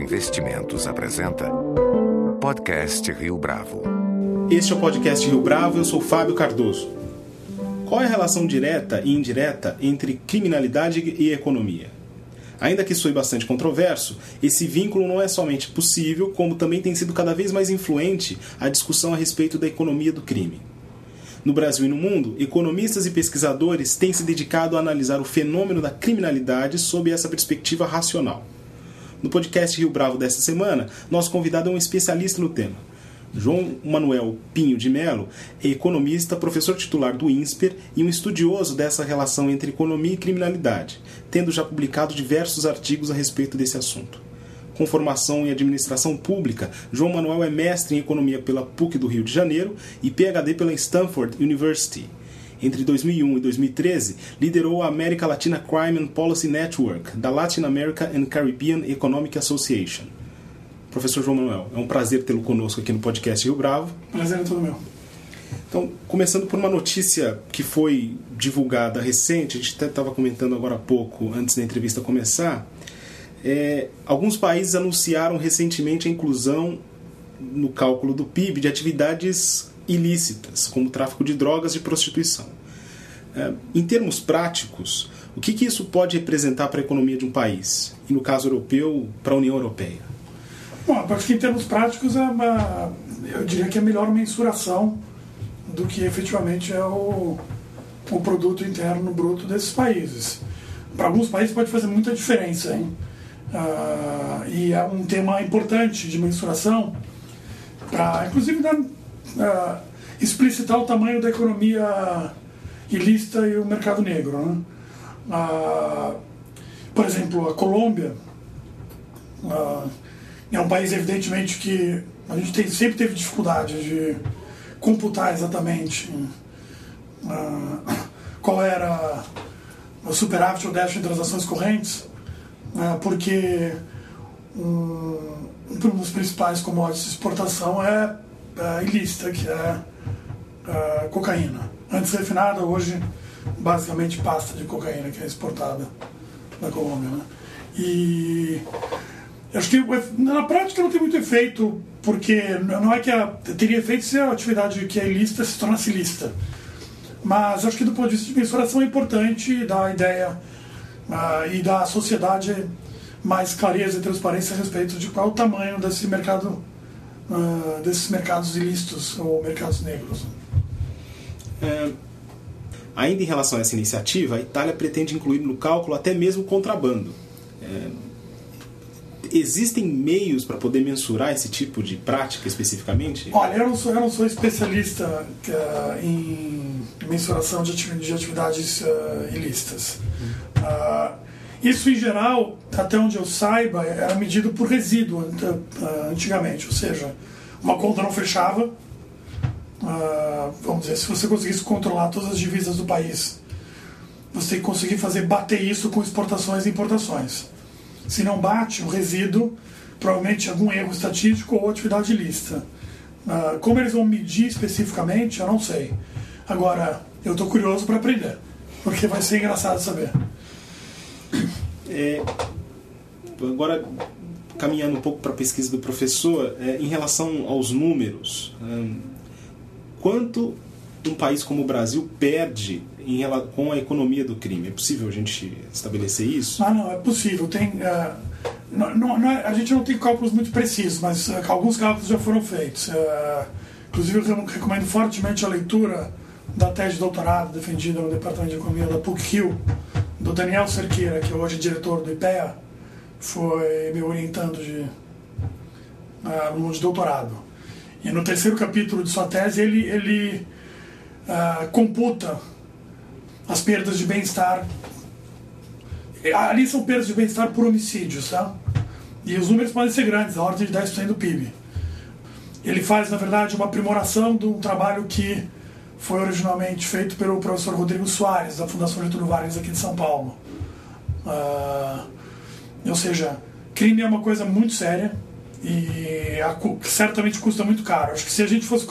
Investimentos apresenta Podcast Rio Bravo. Este é o podcast Rio Bravo, eu sou Fábio Cardoso. Qual é a relação direta e indireta entre criminalidade e economia? Ainda que soe bastante controverso, esse vínculo não é somente possível, como também tem sido cada vez mais influente a discussão a respeito da economia do crime. No Brasil e no mundo, economistas e pesquisadores têm se dedicado a analisar o fenômeno da criminalidade sob essa perspectiva racional. No podcast Rio Bravo desta semana, nosso convidado é um especialista no tema. João Manuel Pinho de Melo é economista, professor titular do INSPER e um estudioso dessa relação entre economia e criminalidade, tendo já publicado diversos artigos a respeito desse assunto. Com formação em administração pública, João Manuel é mestre em economia pela PUC do Rio de Janeiro e PhD pela Stanford University. Entre 2001 e 2013, liderou a América Latina Crime and Policy Network da Latin America and Caribbean Economic Association. Professor João Manuel, é um prazer tê-lo conosco aqui no podcast Rio Bravo. Prazer é todo meu. Então, começando por uma notícia que foi divulgada recente, a gente até estava comentando agora há pouco, antes da entrevista começar, é, alguns países anunciaram recentemente a inclusão no cálculo do PIB de atividades ilícitas, como tráfico de drogas e prostituição. É, em termos práticos, o que, que isso pode representar para a economia de um país? E no caso europeu, para a União Europeia? Bom, acho que em termos práticos é uma, eu diria que é melhor mensuração do que efetivamente é o, o produto interno bruto desses países. Para alguns países pode fazer muita diferença, hein? Uh, e é um tema importante de mensuração para, inclusive, uh, explicitar o tamanho da economia ilícita e o mercado negro. Né? Uh, por exemplo, a Colômbia é um país, evidentemente, que a gente tem, sempre teve dificuldade de computar exatamente qual era o superávit ou déficit de transações correntes né, porque um, um dos principais commodities de exportação é, é ilícita, que é, é cocaína. Antes refinada, hoje basicamente pasta de cocaína que é exportada da Colômbia. Né? E acho que na prática não tem muito efeito, porque não é que a, teria efeito se a atividade que é ilícita se tornasse ilícita. Mas acho que do ponto de vista de mensuração é importante dar a ideia uh, e dar à sociedade mais clareza e transparência a respeito de qual o tamanho desse mercado, uh, desses mercados ilícitos ou mercados negros. É, ainda em relação a essa iniciativa, a Itália pretende incluir no cálculo até mesmo contrabando. É, existem meios para poder mensurar esse tipo de prática especificamente? Olha, eu não sou, eu não sou especialista uh, em mensuração de, atividades uh, ilícitas. Uh, isso, em geral, até onde eu saiba, era medido por resíduo antigamente, ou seja, uma conta não fechava. vamos dizer, se você conseguisse controlar todas as divisas do país, você conseguir fazer bater isso com exportações e importações. Se não bate, o resíduo, provavelmente algum erro estatístico ou atividade ilícita. como eles vão medir especificamente, eu não sei. Agora, eu estou curioso para aprender, porque vai ser engraçado saber. É, agora, caminhando um pouco para a pesquisa do professor, é, em relação aos números, hum, quanto um país como o Brasil perde em, com a economia do crime? É possível a gente estabelecer isso? Ah, não, é possível. Tem, uh, não, não é, a gente não tem cálculos muito precisos, mas uh, alguns cálculos já foram feitos. Uh, inclusive, eu recomendo fortemente a leitura da tese de doutorado defendida no Departamento de Economia da PUC-Rio, do Daniel Cerqueira, que hoje é diretor do IPEA, foi me orientando de aluno de doutorado. E no terceiro capítulo de sua tese, ele, ele uh, computa as perdas de bem-estar. Ali são perdas de bem-estar por homicídios, tá? E os números podem ser grandes, a ordem de 10% do PIB. Ele faz, na verdade, uma aprimoração de um trabalho que foi originalmente feito pelo professor Rodrigo Soares, da Fundação Getúlio Vargas aqui de São Paulo. Uh, ou seja, crime é uma coisa muito séria e a, certamente custa muito caro. Acho que se a gente fosse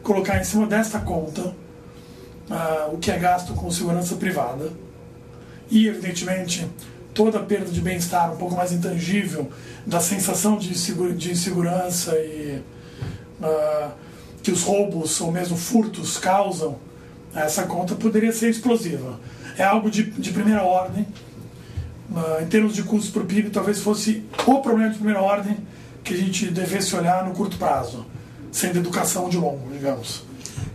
colocar em cima desta conta uh, o que é gasto com segurança privada e, evidentemente, toda a perda de bem-estar um pouco mais intangível, da sensação de, de insegurança e uh, que os roubos ou mesmo furtos causam, essa conta poderia ser explosiva. É algo de, de primeira ordem. Uh, em termos de custos para o PIB, talvez fosse o problema de primeira ordem que a gente devesse olhar no curto prazo, sendo educação de longo, digamos.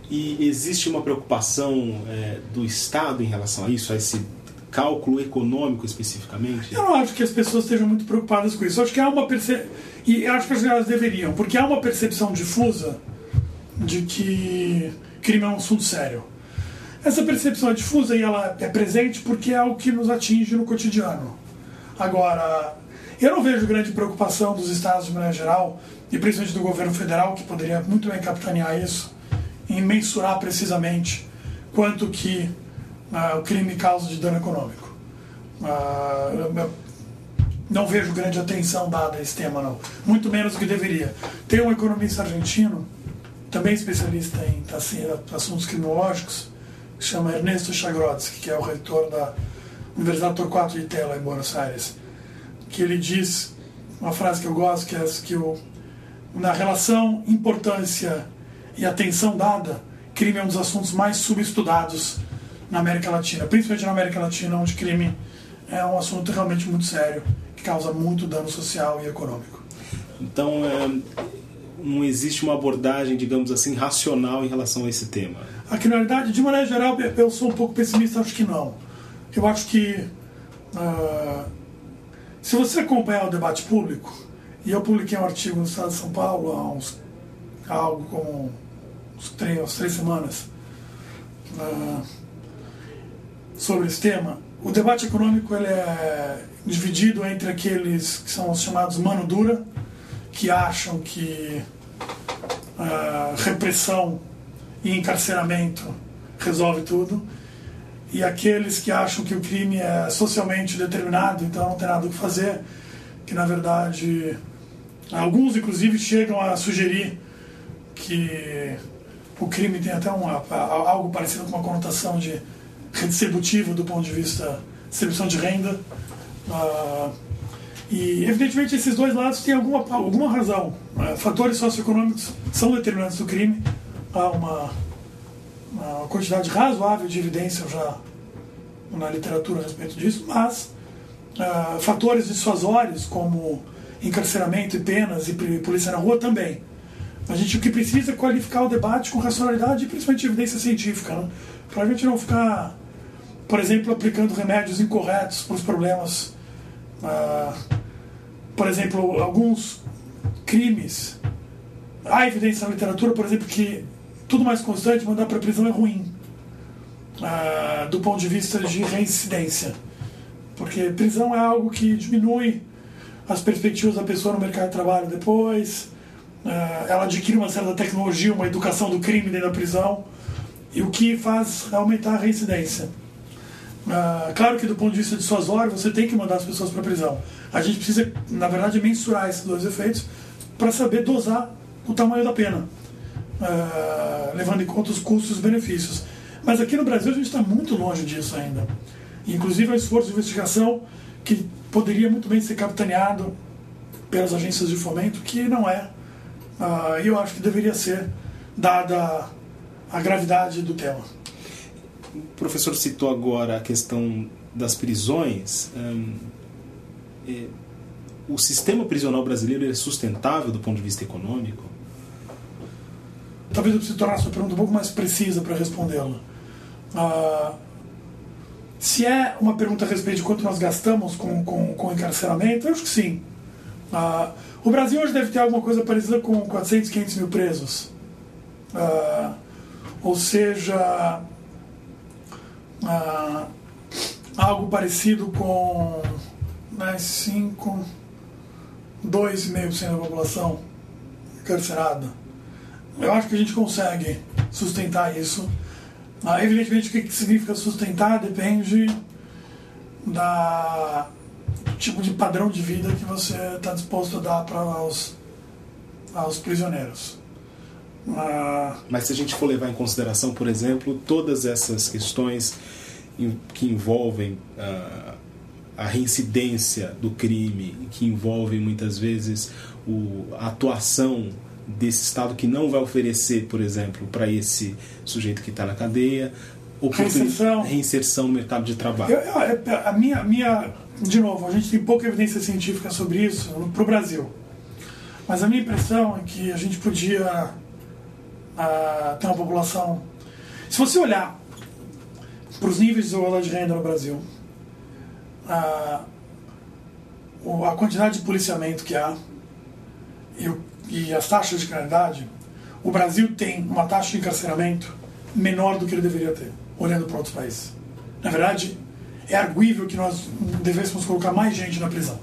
E existe uma preocupação é, do Estado em relação a isso, a esse cálculo econômico especificamente? Eu não acho que as pessoas estejam muito preocupadas com isso. Eu acho que há uma percepção, e acho que elas deveriam, porque há uma percepção difusa de que crime é um assunto sério. Essa percepção é difusa e ela é presente porque é algo que nos atinge no cotidiano. Agora, eu não vejo grande preocupação dos estados de maneira geral, e principalmente do governo federal, que poderia muito bem capitanear isso, em mensurar precisamente quanto que uh, o crime causa de dano econômico. Uh, não vejo grande atenção dada a esse tema, não. Muito menos do que deveria. Tem um economista argentino, também especialista em assuntos criminológicos, que chama Ernesto Chagrotsky, que é o reitor da Universidade Torquato de Tela, em Buenos Aires, que ele diz uma frase que eu gosto, que é que o, na relação importância e atenção dada, crime é um dos assuntos mais subestudados na América Latina, principalmente na América Latina, onde crime é um assunto realmente muito sério, que causa muito dano social e econômico. Então, é, não existe uma abordagem, digamos assim, racional em relação a esse tema? A criminalidade, de maneira geral, eu sou um pouco pessimista, acho que não. Eu acho que, uh, se você acompanhar o debate público, e eu publiquei um artigo no Estado de São Paulo há uns, algo como uns três, uns três semanas, uh, sobre esse tema. O debate econômico ele é dividido entre aqueles que são os chamados mano dura, que acham que uh, repressão e encarceramento resolve tudo, e aqueles que acham que o crime é socialmente determinado, então não tem nada o que fazer, que na verdade alguns inclusive chegam a sugerir que o crime tem até uma, algo parecido com uma conotação de redistributivo do ponto de vista distribuição de renda. Uh, e, evidentemente, esses dois lados têm alguma, alguma razão. Uh, fatores socioeconômicos são determinantes do crime. Há uma, uma quantidade razoável de evidência já na literatura a respeito disso, mas uh, fatores dissuasórios, como encarceramento e penas e polícia na rua, também. A gente o que precisa é qualificar o debate com racionalidade e principalmente evidência científica, né? para a gente não ficar por exemplo, aplicando remédios incorretos para os problemas. Ah, por exemplo, alguns crimes. Há evidência na literatura, por exemplo, que tudo mais constante, mandar para a prisão é ruim, ah, do ponto de vista de reincidência. Porque prisão é algo que diminui as perspectivas da pessoa no mercado de trabalho depois, ah, ela adquire uma certa tecnologia, uma educação do crime dentro da prisão, e o que faz aumentar a reincidência. Ah, claro que do ponto de vista dissuasório você tem que mandar as pessoas para a prisão. A gente precisa, na verdade, mensurar esses dois efeitos para saber dosar o tamanho da pena, uh, levando em conta os custos e benefícios. Mas aqui no Brasil a gente está muito longe disso ainda. Inclusive um esforço de investigação que poderia muito bem ser capitaneado pelas agências de fomento, que não é. Uh, eu acho que deveria ser, dada a gravidade do tema. O professor citou agora a questão das prisões. Hum, é, o sistema prisional brasileiro é sustentável do ponto de vista econômico? Talvez eu precise tornar a sua pergunta um pouco mais precisa para respondê-la. Ah, se é uma pergunta a respeito de quanto nós gastamos com, com, com encarceramento, eu acho que sim. Ah, o Brasil hoje deve ter alguma coisa parecida com 400, 500 mil presos. Ah, ou seja, ah, algo parecido com né, 5, 2,5% da população encarcerada. Eu acho que a gente consegue sustentar isso. Ah, evidentemente, o que significa sustentar depende da tipo de padrão de vida que você está disposto a dar para os, aos prisioneiros. Ah, Mas se a gente for levar em consideração, por exemplo, todas essas questões que envolvem uh, a reincidência do crime, que envolve muitas vezes o, a atuação desse Estado que não vai oferecer, por exemplo, para esse sujeito que está na cadeia, Reinserção. reinserção no mercado de trabalho. Eu, eu, a minha, minha, de novo, a gente tem pouca evidência científica sobre isso para o Brasil. Mas a minha impressão é que a gente podia uh, ter uma população. Se você olhar para os níveis de renda no Brasil, uh, a quantidade de policiamento que há e, e as taxas de criminalidade, o Brasil tem uma taxa de encarceramento menor do que ele deveria ter olhando para outros países. Na verdade, é arguível que nós devêssemos colocar mais gente na prisão.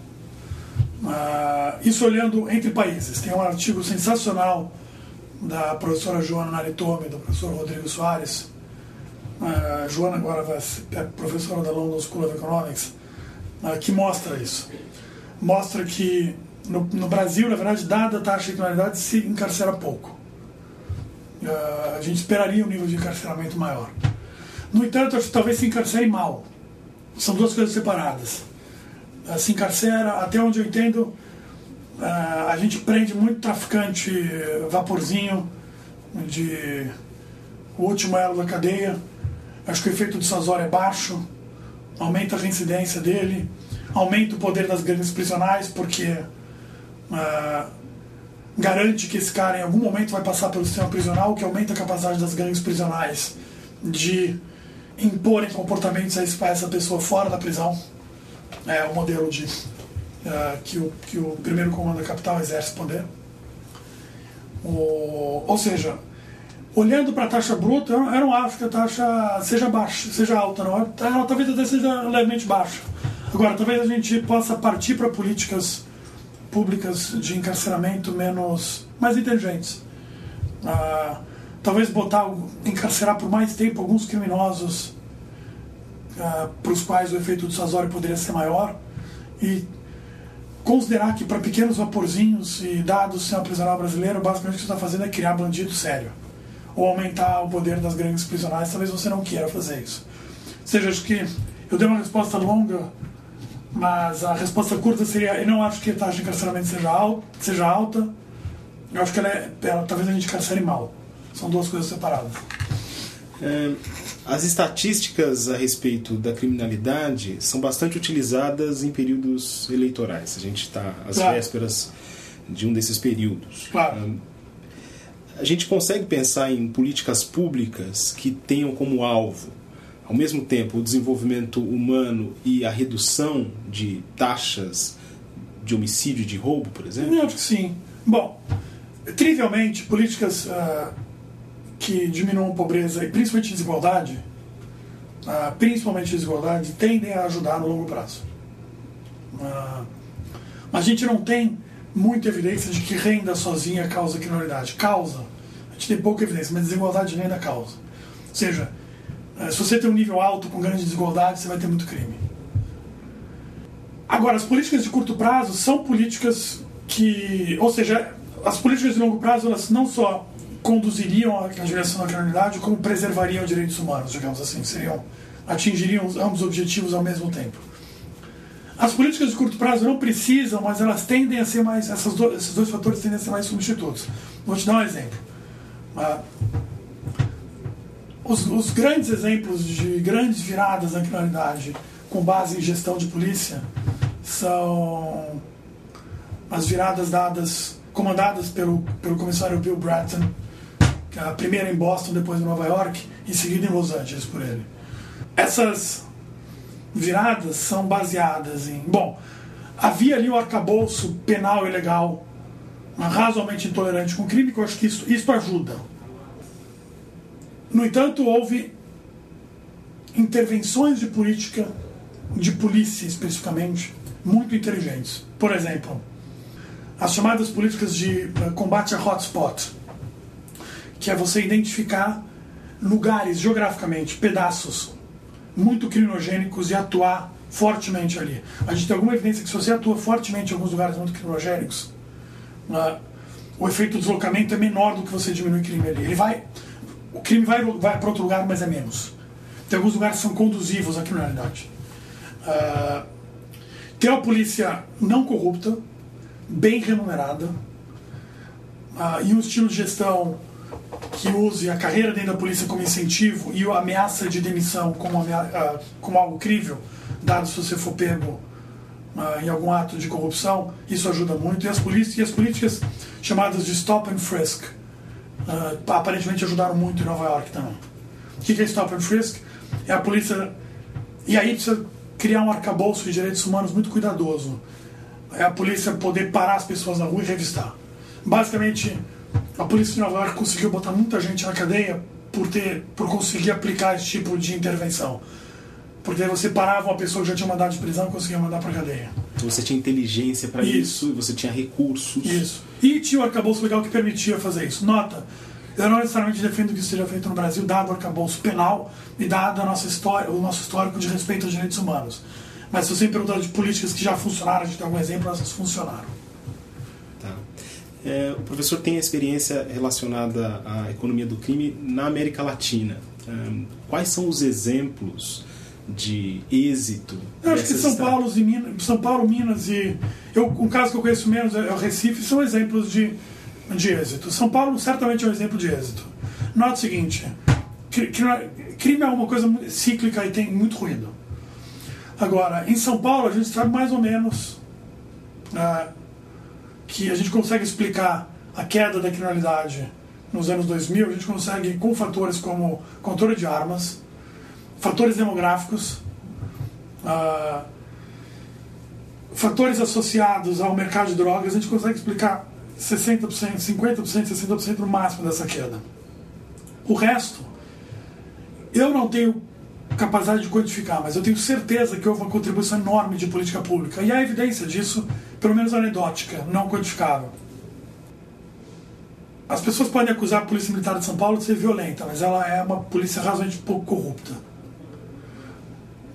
Uh, isso olhando entre países. Tem um artigo sensacional da professora Joana Naritomi, do professor Rodrigo Soares. Uh, Joana agora vai ser é professora da London School of Economics, que mostra isso. Mostra que no, no, Brasil, na verdade, dada a taxa de criminalidade, se encarcera pouco. Uh, a gente esperaria um nível de encarceramento maior. No entanto, talvez se encarcere mal. São duas coisas separadas. Uh, se encarcera, até onde eu entendo, uh, a gente prende muito traficante vaporzinho de o último elo da cadeia. Acho que o efeito dissuasório é baixo, aumenta a reincidência dele, aumenta o poder das grandes prisionais, porque uh, garante que esse cara em algum momento vai passar pelo sistema prisional, que aumenta a capacidade das gangues prisionais de imporem comportamentos a essa pessoa fora da prisão. É o modelo de uh, que, o, que o primeiro comando da capital exerce poder. O, ou seja, olhando para a taxa bruta, eu não acho que a taxa seja baixa, seja alta, não. Ela talvez até seja levemente baixa. Agora, talvez a gente possa partir para políticas públicas de encarceramento menos mais inteligentes. Ah, talvez botar encarcerar por mais tempo alguns criminosos ah, para os quais o efeito do Sazori poderia ser maior e considerar que para pequenos vaporzinhos e dados o sistema prisional brasileiro, basicamente o que você está fazendo é criar bandido sério ou aumentar o poder das grandes prisionais, talvez você não queira fazer isso. Ou seja, acho que eu dei uma resposta longa mas a resposta curta seria: eu não acho que a taxa de encarceramento seja, alta, seja alta. Eu acho que ela, é, ela talvez a gente encarcere mal. São duas coisas separadas. É, as estatísticas a respeito da criminalidade são bastante utilizadas em períodos eleitorais. A gente está às claro. vésperas de um desses períodos. Claro. A gente consegue pensar em políticas públicas que tenham como alvo ao mesmo tempo, o desenvolvimento humano e a redução de taxas de homicídio e de roubo, por exemplo? Eu acho que sim. Bom, trivialmente, políticas uh, que diminuam pobreza e principalmente desigualdade, uh, principalmente desigualdade, tendem a ajudar no longo prazo. Uh, mas a gente não tem muita evidência de que renda sozinha causa criminalidade. Causa. Gente tem pouca evidência, mas desigualdade de renda causa. Ou seja, é, se você tem um nível alto com grande desigualdade, você vai ter muito crime. Agora, as políticas de curto prazo são políticas que, ou seja, as políticas de longo prazo elas não só conduziriam a direção da criminalidade, como preservariam direitos humanos, digamos assim, seriam atingiriam ambos os objetivos ao mesmo tempo. As políticas de curto prazo não precisam, mas elas tendem a ser mais, essas do, esses dois fatores tendem a ser mais substitutos. Vou te dar um exemplo. Uh, os, os, grandes exemplos de grandes viradas na criminalidade com base em gestão de polícia são as viradas dadas, comandadas pelo, pelo comissário Bill Bratton, é a primeira em Boston, depois em Nova York, e seguida em Los Angeles por ele. Essas viradas são baseadas em. Bom, havia ali o arcabouço penal e legal razoavelmente intolerante com crime, que eu acho que isso, isso ajuda no entanto, houve intervenções de política, de polícia especificamente, muito inteligentes. Por exemplo, as chamadas políticas de eh, combate a hotspot, que é você identificar lugares geograficamente, pedaços muito criminogênicos e atuar fortemente ali. A gente tem alguma evidência que se você atua fortemente em alguns lugares muito criminogênicos, uh, o efeito do deslocamento é menor do que você diminui crime ali. Ele vai o crime vai, vai para outro lugar, mas é menos. Tem alguns lugares que são conduzivos à criminalidade. Uh, ter uma polícia não corrupta, bem remunerada, uh, e um estilo de gestão que use a carreira dentro da polícia como incentivo e a ameaça de demissão como, uh, como algo crível, dado se você for pego em algum ato de corrupção, isso ajuda muito. E as, polícias, e as políticas chamadas de stop and frisk uh, aparentemente ajudaram muito em Nova York também. O que é stop and frisk? É a polícia. E aí precisa criar um arcabouço de direitos humanos muito cuidadoso. É a polícia poder parar as pessoas na rua e revistar. Basicamente, a polícia de Nova York conseguiu botar muita gente na cadeia por, ter, por conseguir aplicar esse tipo de intervenção. Porque você parava uma pessoa que já tinha mandado de prisão e conseguia mandar para cadeia. Então você tinha inteligência para isso. isso, você tinha recursos. Isso. E tinha o arcabouço legal que permitia fazer isso. Nota, eu não necessariamente defendo que isso seja feito no Brasil, dado o arcabouço penal e dado a nossa história, o nosso histórico de respeito aos direitos humanos. Mas se você me perguntar de políticas que já funcionaram, a gente tem algum exemplo, elas funcionaram. Tá. É, o professor tem experiência relacionada à economia do crime na América Latina. Um, quais são os exemplos de êxito? Eu acho que São Paulo, e Minas, São Paulo, Minas e eu, um caso que eu conheço menos é o Recife são exemplos de, de êxito. São Paulo certamente é um exemplo de êxito. Nota o seguinte: crime é uma coisa cíclica e tem muito ruído. Agora, em São Paulo a gente sabe mais ou menos uh, que a gente consegue explicar a queda da criminalidade nos anos 2000. A gente consegue com fatores como controle de armas fatores demográficos, uh, fatores associados ao mercado de drogas, a gente consegue explicar 60%, 50%, 60% no máximo dessa queda. O resto, eu não tenho capacidade de quantificar, mas eu tenho certeza que houve uma contribuição enorme de política pública. E a evidência disso, pelo menos anedótica, não quantificável. As pessoas podem acusar a Polícia Militar de São Paulo de ser violenta, mas ela é uma polícia razoavelmente pouco corrupta.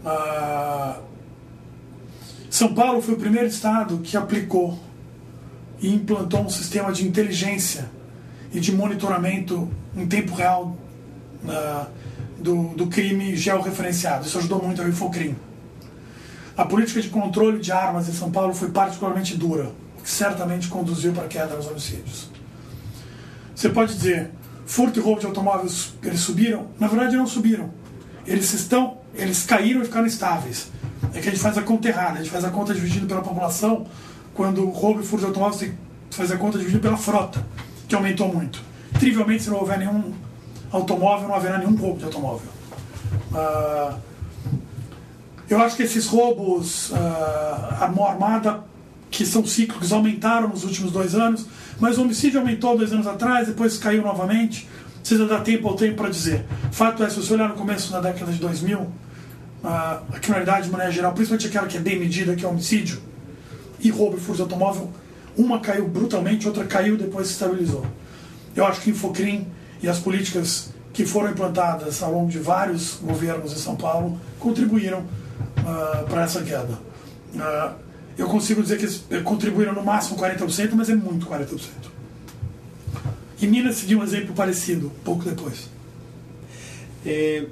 Ah, São Paulo foi o primeiro estado que aplicou e implantou um sistema de inteligência e de monitoramento em tempo real uh, do, do crime georreferenciado. Isso ajudou muito ao Infocrim. A política de controle de armas em São Paulo foi particularmente dura, o que certamente conduziu para a queda dos homicídios. Você pode dizer, furto e roubo de automóveis, eles subiram? Na verdade, não subiram. Eles estão eles caíram e ficaram estáveis. É que a gente faz a conta errada, a gente faz a conta dividida pela população, quando roubo e furto de automóveis, você faz a conta dividida pela frota, que aumentou muito. Trivialmente, se não houver nenhum automóvel, não haverá nenhum roubo de automóvel. Uh, eu acho que esses roubos uh, armor armada, que são cíclicos, aumentaram nos últimos dois anos, mas o homicídio aumentou dois anos atrás, depois caiu novamente. Precisa dar tempo ao tempo para dizer. Fato é, se você olhar no começo da década de 2000, a, criminalidade de maneira geral, principalmente aquela que é bem medida, que é homicídio e roubo e furto de automóvel, uma caiu brutalmente, outra caiu depois se estabilizou. Eu acho que Infocrim e as políticas que foram implantadas ao longo de vários governos em São Paulo contribuíram uh, para essa queda. Uh, eu consigo dizer que eles contribuíram no máximo 40%, mas é muito 40%. E Minas seguiu um exemplo parecido, pouco depois. É,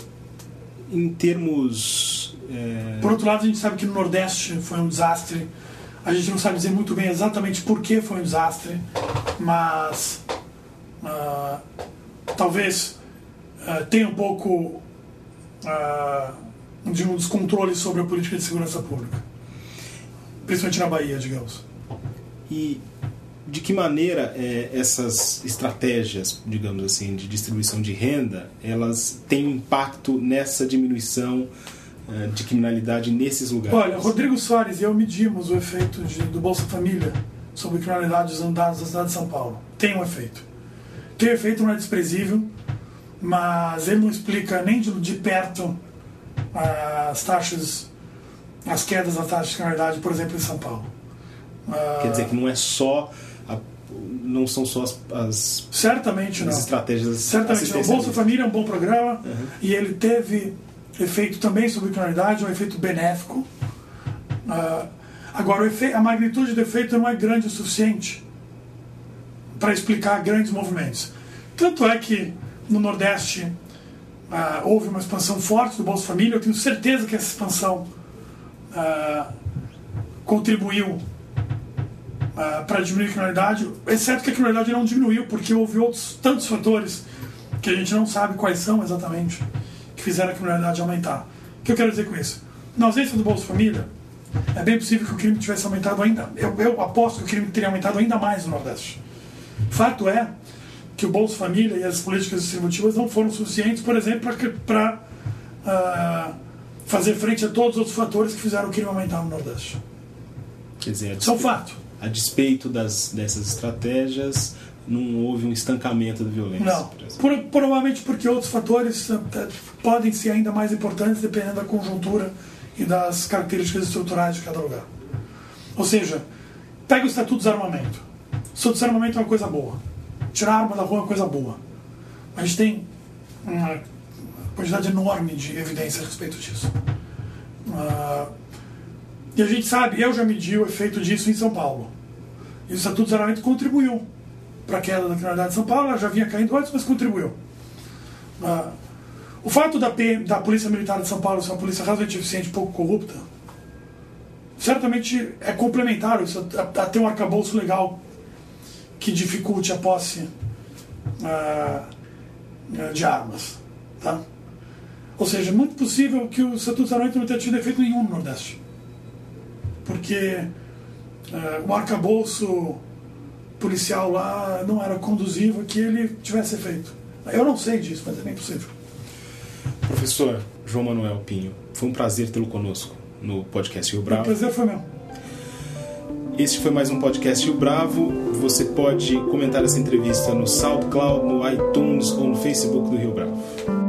em termos. É... Por outro lado, a gente sabe que no Nordeste foi um desastre. A gente não sabe dizer muito bem exatamente por que foi um desastre, mas uh, talvez uh, tenha um pouco uh, de um descontrole sobre a política de segurança pública, principalmente na Bahia, digamos. E de que maneira é, essas estratégias, digamos assim, de distribuição de renda, elas têm impacto nessa diminuição é, de criminalidade nesses lugares? Olha, Rodrigo Soares e eu medimos o efeito de, do Bolsa Família sobre criminalidade dos dados da cidade de São Paulo. Tem um efeito. Tem um efeito, não é desprezível, mas ele não explica nem de, de perto as taxas, as quedas das taxas de criminalidade, por exemplo, em São Paulo. Quer dizer que não é só não são só as, as certamente as não. estratégias certamente não. O Bolsa Família é um bom programa uhum. e ele teve efeito também sobre criminalidade um efeito benéfico. Uh, agora a magnitude do efeito não é grande o suficiente para explicar grandes movimentos. Tanto é que no Nordeste uh, houve uma expansão forte do Bolsa Família. Eu tenho certeza que essa expansão uh, contribuiu uh, para diminuir a criminalidade, exceto que a criminalidade não diminuiu, porque houve outros tantos fatores que a gente não sabe quais são exatamente que fizeram a criminalidade aumentar. O que eu quero dizer com isso? Na ausência do Bolsa Família, é bem possível que o crime tivesse aumentado ainda. Eu, eu aposto que o crime teria aumentado ainda mais no Nordeste. Fato é que o Bolsa Família e as políticas distributivas não foram suficientes, por exemplo, para uh, ah, fazer frente a todos os outros fatores que fizeram o crime aumentar no Nordeste. Quer dizer, Isso é um fato. A despeito das, dessas estratégias, não houve um estancamento da violência. Não. Por, provavelmente porque outros fatores uh, podem ser ainda mais importantes dependendo da conjuntura e das características estruturais de cada lugar. Ou seja, pega o Estatuto de Desarmamento. O Estatuto de Desarmamento é uma coisa boa. Tirar a arma da rua é uma coisa boa. Mas a gente tem uma quantidade enorme de evidência a respeito disso. Uh, e a gente sabe, eu já medi o efeito disso em São Paulo. E o Estatuto de Desarmamento contribuiu para a queda da criminalidade de São Paulo, ela já vinha caindo antes, mas contribuiu. Uh, o fato da, da Polícia Militar de São Paulo ser uma polícia razoavelmente eficiente e pouco corrupta, certamente é complementar a, a ter um arcabouço legal que dificulte a posse uh, de armas. Tá? Ou seja, é muito possível que o Estatuto de não tenha tido efeito nenhum no Nordeste. Porque uh, o arcabouço policial lá não era conduzivo que ele tivesse efeito. Eu não sei disso, mas é bem possível. Professor João Manuel Pinho, foi um prazer tê-lo conosco no podcast Rio Bravo. O prazer foi meu. Este foi mais um podcast Rio Bravo. Você pode comentar essa entrevista no SoundCloud, no iTunes ou no Facebook do Rio Bravo.